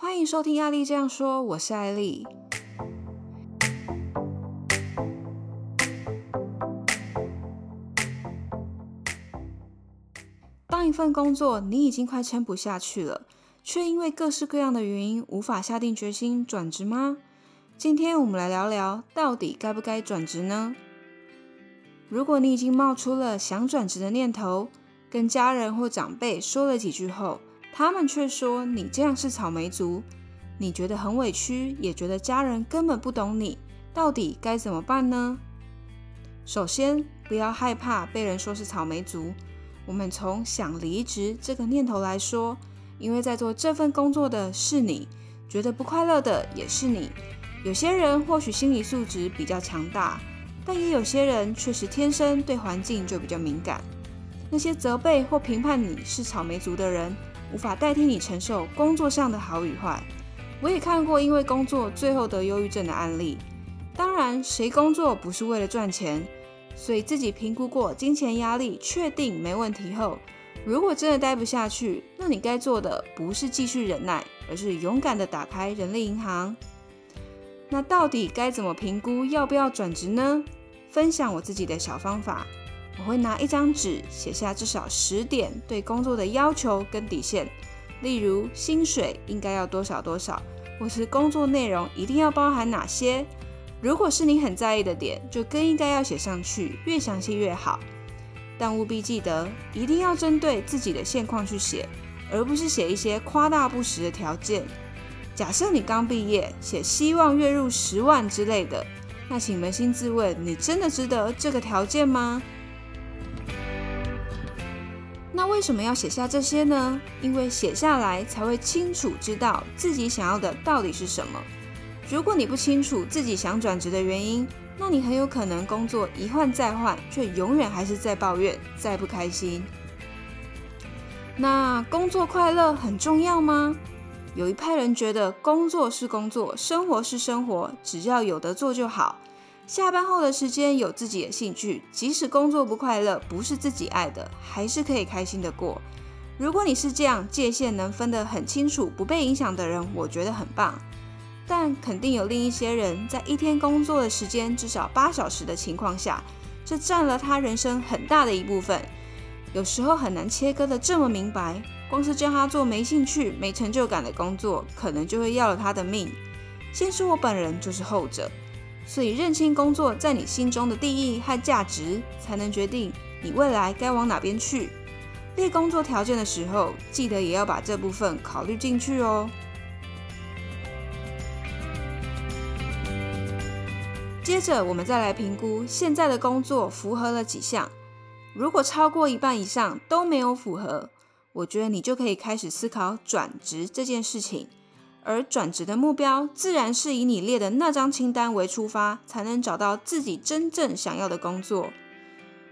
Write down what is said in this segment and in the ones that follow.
欢迎收听艾丽这样说，我是艾丽。当一份工作你已经快撑不下去了，却因为各式各样的原因无法下定决心转职吗？今天我们来聊聊，到底该不该转职呢？如果你已经冒出了想转职的念头，跟家人或长辈说了几句后，他们却说你这样是草莓族，你觉得很委屈，也觉得家人根本不懂你，到底该怎么办呢？首先，不要害怕被人说是草莓族。我们从想离职这个念头来说，因为在做这份工作的是你，觉得不快乐的也是你。有些人或许心理素质比较强大，但也有些人确实天生对环境就比较敏感。那些责备或评判你是草莓族的人，无法代替你承受工作上的好与坏。我也看过因为工作最后得忧郁症的案例。当然，谁工作不是为了赚钱？所以自己评估过金钱压力，确定没问题后，如果真的待不下去，那你该做的不是继续忍耐，而是勇敢的打开人力银行。那到底该怎么评估要不要转职呢？分享我自己的小方法，我会拿一张纸写下至少十点对工作的要求跟底线，例如薪水应该要多少多少，或是工作内容一定要包含哪些。如果是你很在意的点，就更应该要写上去，越详细越好。但务必记得，一定要针对自己的现况去写，而不是写一些夸大不实的条件。假设你刚毕业，写希望月入十万之类的，那请扪心自问，你真的值得这个条件吗？那为什么要写下这些呢？因为写下来才会清楚知道自己想要的到底是什么。如果你不清楚自己想转职的原因，那你很有可能工作一换再换，却永远还是在抱怨，再不开心。那工作快乐很重要吗？有一派人觉得工作是工作，生活是生活，只要有得做就好。下班后的时间有自己的兴趣，即使工作不快乐，不是自己爱的，还是可以开心的过。如果你是这样界限能分得很清楚，不被影响的人，我觉得很棒。但肯定有另一些人在一天工作的时间至少八小时的情况下，这占了他人生很大的一部分。有时候很难切割的这么明白，光是叫他做没兴趣、没成就感的工作，可能就会要了他的命。先说我本人就是后者，所以认清工作在你心中的定义和价值，才能决定你未来该往哪边去。列工作条件的时候，记得也要把这部分考虑进去哦。接着，我们再来评估现在的工作符合了几项。如果超过一半以上都没有符合，我觉得你就可以开始思考转职这件事情。而转职的目标，自然是以你列的那张清单为出发，才能找到自己真正想要的工作。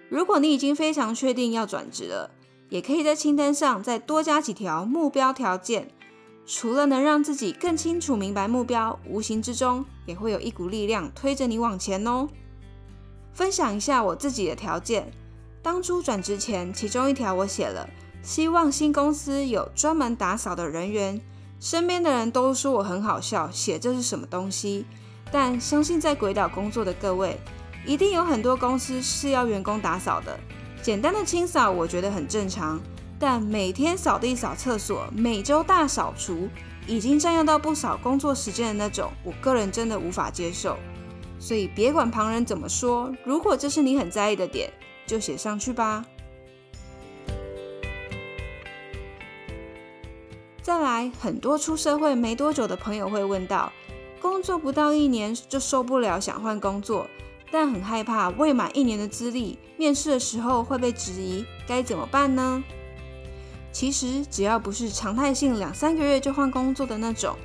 如果你已经非常确定要转职了，也可以在清单上再多加几条目标条件。除了能让自己更清楚明白目标，无形之中也会有一股力量推着你往前哦。分享一下我自己的条件，当初转职前，其中一条我写了，希望新公司有专门打扫的人员。身边的人都说我很好笑，写这是什么东西？但相信在鬼岛工作的各位，一定有很多公司是要员工打扫的。简单的清扫，我觉得很正常。但每天扫地、扫厕所，每周大扫除，已经占用到不少工作时间的那种，我个人真的无法接受。所以别管旁人怎么说，如果这是你很在意的点，就写上去吧。再来，很多出社会没多久的朋友会问到，工作不到一年就受不了，想换工作，但很害怕未满一年的资历，面试的时候会被质疑，该怎么办呢？其实只要不是常态性两三个月就换工作的那种，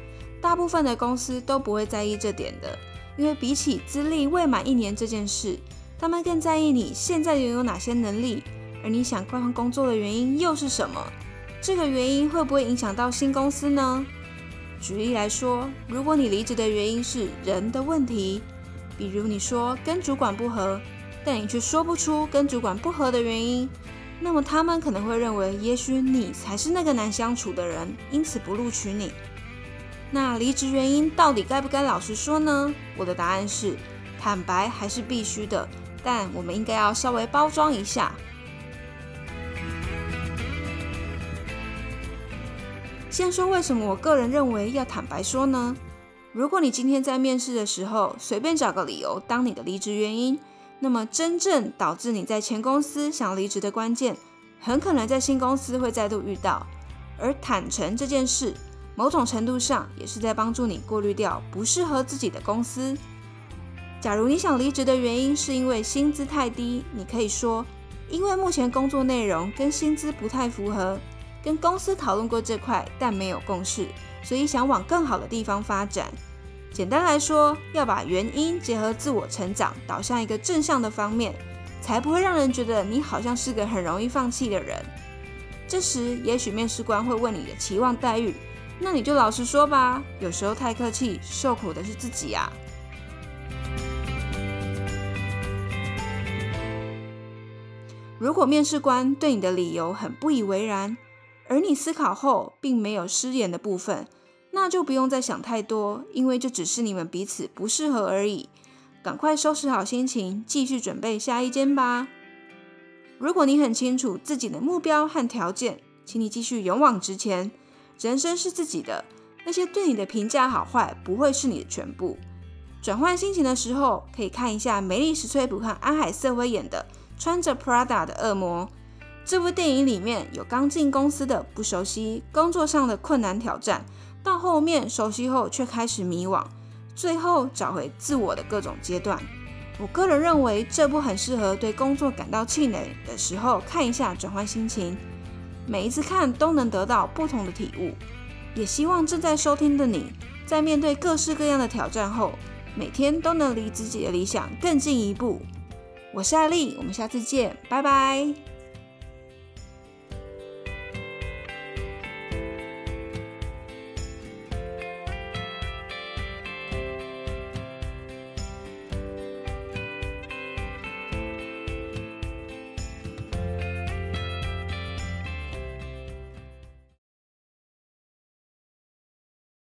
大部分的公司都不会在意这点的。因为比起资历未满一年这件事，他们更在意你现在拥有哪些能力，而你想换换工作的原因又是什么？这个原因会不会影响到新公司呢？举例来说，如果你离职的原因是人的问题，比如你说跟主管不合，但你却说不出跟主管不合的原因。那么他们可能会认为，也许你才是那个难相处的人，因此不录取你。那离职原因到底该不该老实说呢？我的答案是，坦白还是必须的，但我们应该要稍微包装一下。先说为什么我个人认为要坦白说呢？如果你今天在面试的时候随便找个理由当你的离职原因，那么真正导致你在前公司想离职的关键，很可能在新公司会再度遇到。而坦诚这件事，某种程度上也是在帮助你过滤掉不适合自己的公司。假如你想离职的原因是因为薪资太低，你可以说，因为目前工作内容跟薪资不太符合，跟公司讨论过这块，但没有共识。所以想往更好的地方发展。简单来说，要把原因结合自我成长，导向一个正向的方面，才不会让人觉得你好像是个很容易放弃的人。这时，也许面试官会问你的期望待遇，那你就老实说吧。有时候太客气，受苦的是自己呀。如果面试官对你的理由很不以为然，而你思考后并没有失言的部分，那就不用再想太多，因为这只是你们彼此不适合而已。赶快收拾好心情，继续准备下一间吧。如果你很清楚自己的目标和条件，请你继续勇往直前。人生是自己的，那些对你的评价好坏不会是你的全部。转换心情的时候，可以看一下梅丽史翠普和安海瑟薇演的《穿着 Prada 的恶魔》。这部电影里面有刚进公司的不熟悉，工作上的困难挑战，到后面熟悉后却开始迷惘，最后找回自我的各种阶段。我个人认为这部很适合对工作感到气馁的时候看一下，转换心情。每一次看都能得到不同的体悟。也希望正在收听的你在面对各式各样的挑战后，每天都能离自己的理想更进一步。我是艾丽，我们下次见，拜拜。